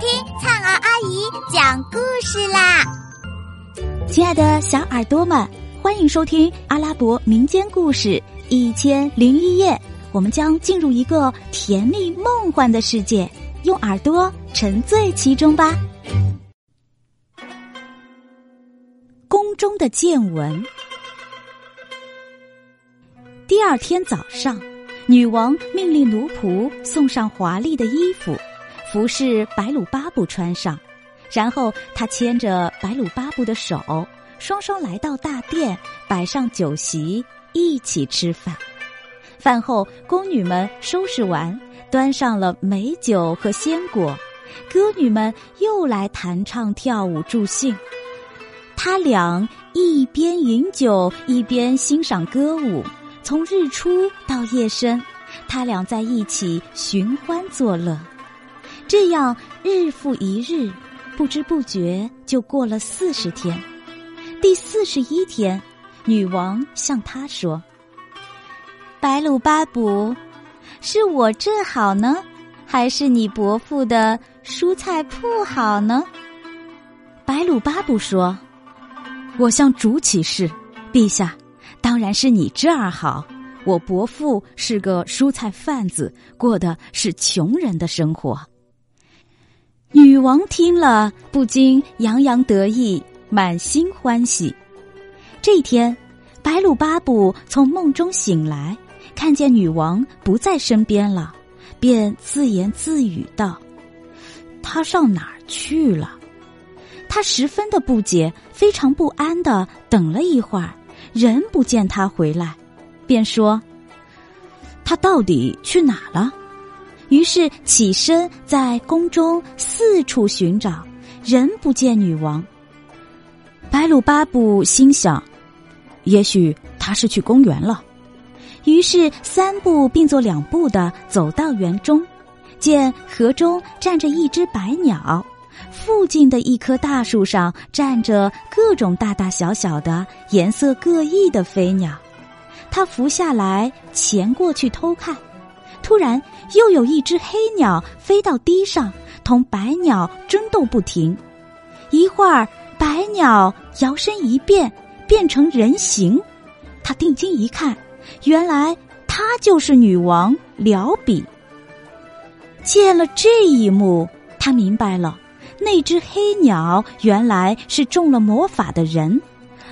听灿儿阿姨讲故事啦！亲爱的小耳朵们，欢迎收听阿拉伯民间故事一千零一夜。我们将进入一个甜蜜梦幻的世界，用耳朵沉醉其中吧。宫中的见闻。第二天早上，女王命令奴仆送上华丽的衣服。服侍白鲁巴布穿上，然后他牵着白鲁巴布的手，双双来到大殿，摆上酒席，一起吃饭。饭后，宫女们收拾完，端上了美酒和鲜果，歌女们又来弹唱跳舞助兴。他俩一边饮酒，一边欣赏歌舞，从日出到夜深，他俩在一起寻欢作乐。这样日复一日，不知不觉就过了四十天。第四十一天，女王向他说：“白鲁巴卜，是我这好呢，还是你伯父的蔬菜铺好呢？”白鲁巴卜说：“我向主起誓，陛下，当然是你这儿好。我伯父是个蔬菜贩子，过的是穷人的生活。”女王听了，不禁洋洋得意，满心欢喜。这一天，白鲁巴布从梦中醒来，看见女王不在身边了，便自言自语道：“她上哪儿去了？”他十分的不解，非常不安的等了一会儿，仍不见她回来，便说：“她到底去哪了？”于是起身在宫中四处寻找，仍不见女王。白鲁巴布心想，也许他是去公园了。于是三步并作两步的走到园中，见河中站着一只白鸟，附近的一棵大树上站着各种大大小小的、颜色各异的飞鸟。他伏下来潜过去偷看。突然，又有一只黑鸟飞到堤上，同白鸟争斗不停。一会儿，白鸟摇身一变，变成人形。他定睛一看，原来她就是女王辽比。见了这一幕，他明白了，那只黑鸟原来是中了魔法的人，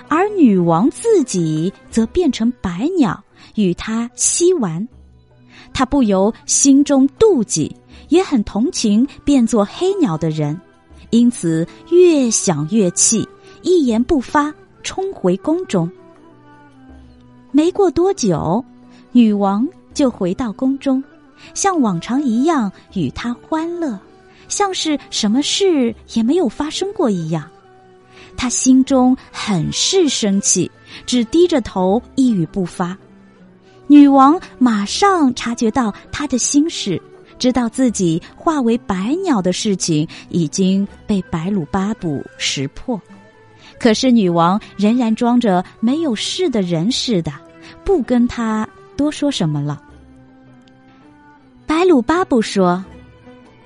而女王自己则变成白鸟，与他嬉玩。他不由心中妒忌，也很同情变作黑鸟的人，因此越想越气，一言不发，冲回宫中。没过多久，女王就回到宫中，像往常一样与他欢乐，像是什么事也没有发生过一样。他心中很是生气，只低着头，一语不发。女王马上察觉到他的心事，知道自己化为白鸟的事情已经被白鲁巴布识破，可是女王仍然装着没有事的人似的，不跟他多说什么了。白鲁巴布说：“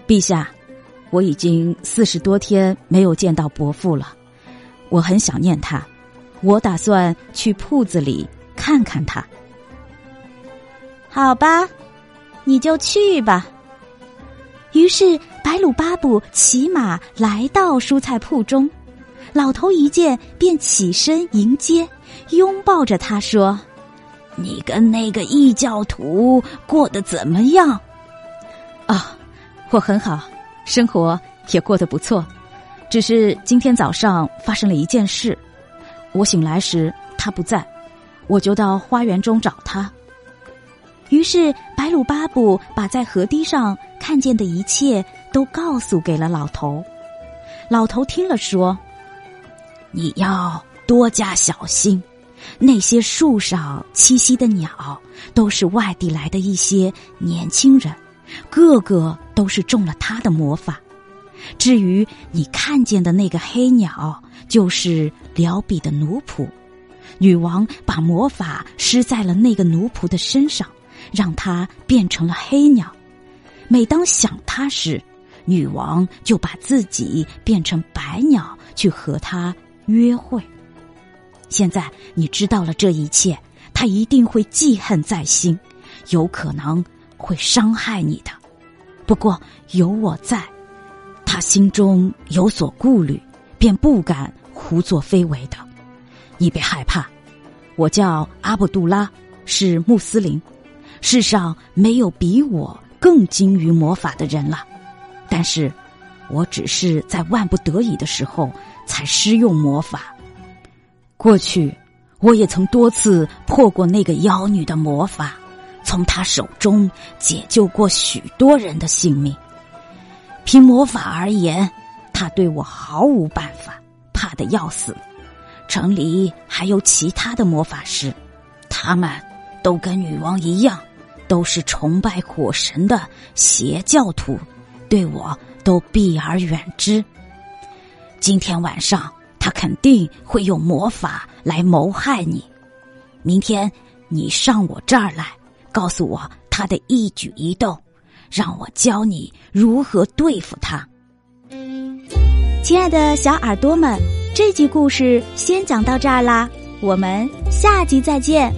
陛下，我已经四十多天没有见到伯父了，我很想念他，我打算去铺子里看看他。”好吧，你就去吧。于是白鲁巴布骑马来到蔬菜铺中，老头一见便起身迎接，拥抱着他说：“你跟那个异教徒过得怎么样？”啊，我很好，生活也过得不错。只是今天早上发生了一件事，我醒来时他不在，我就到花园中找他。于是，白鲁巴布把在河堤上看见的一切都告诉给了老头。老头听了说：“你要多加小心，那些树上栖息的鸟都是外地来的一些年轻人，个个都是中了他的魔法。至于你看见的那个黑鸟，就是辽比的奴仆，女王把魔法施在了那个奴仆的身上。”让他变成了黑鸟。每当想他时，女王就把自己变成白鸟去和他约会。现在你知道了这一切，他一定会记恨在心，有可能会伤害你的。不过有我在，他心中有所顾虑，便不敢胡作非为的。你别害怕，我叫阿卜杜拉，是穆斯林，世上没有比我更精于魔法的人了。但是，我只是在万不得已的时候才施用魔法。过去，我也曾多次破过那个妖女的魔法，从她手中解救过许多人的性命。凭魔法而言，她对我毫无办法，怕的要死。城里还有其他的魔法师，他们都跟女王一样，都是崇拜火神的邪教徒。对我都避而远之。今天晚上他肯定会用魔法来谋害你。明天你上我这儿来，告诉我他的一举一动，让我教你如何对付他。亲爱的小耳朵们，这集故事先讲到这儿啦，我们下集再见。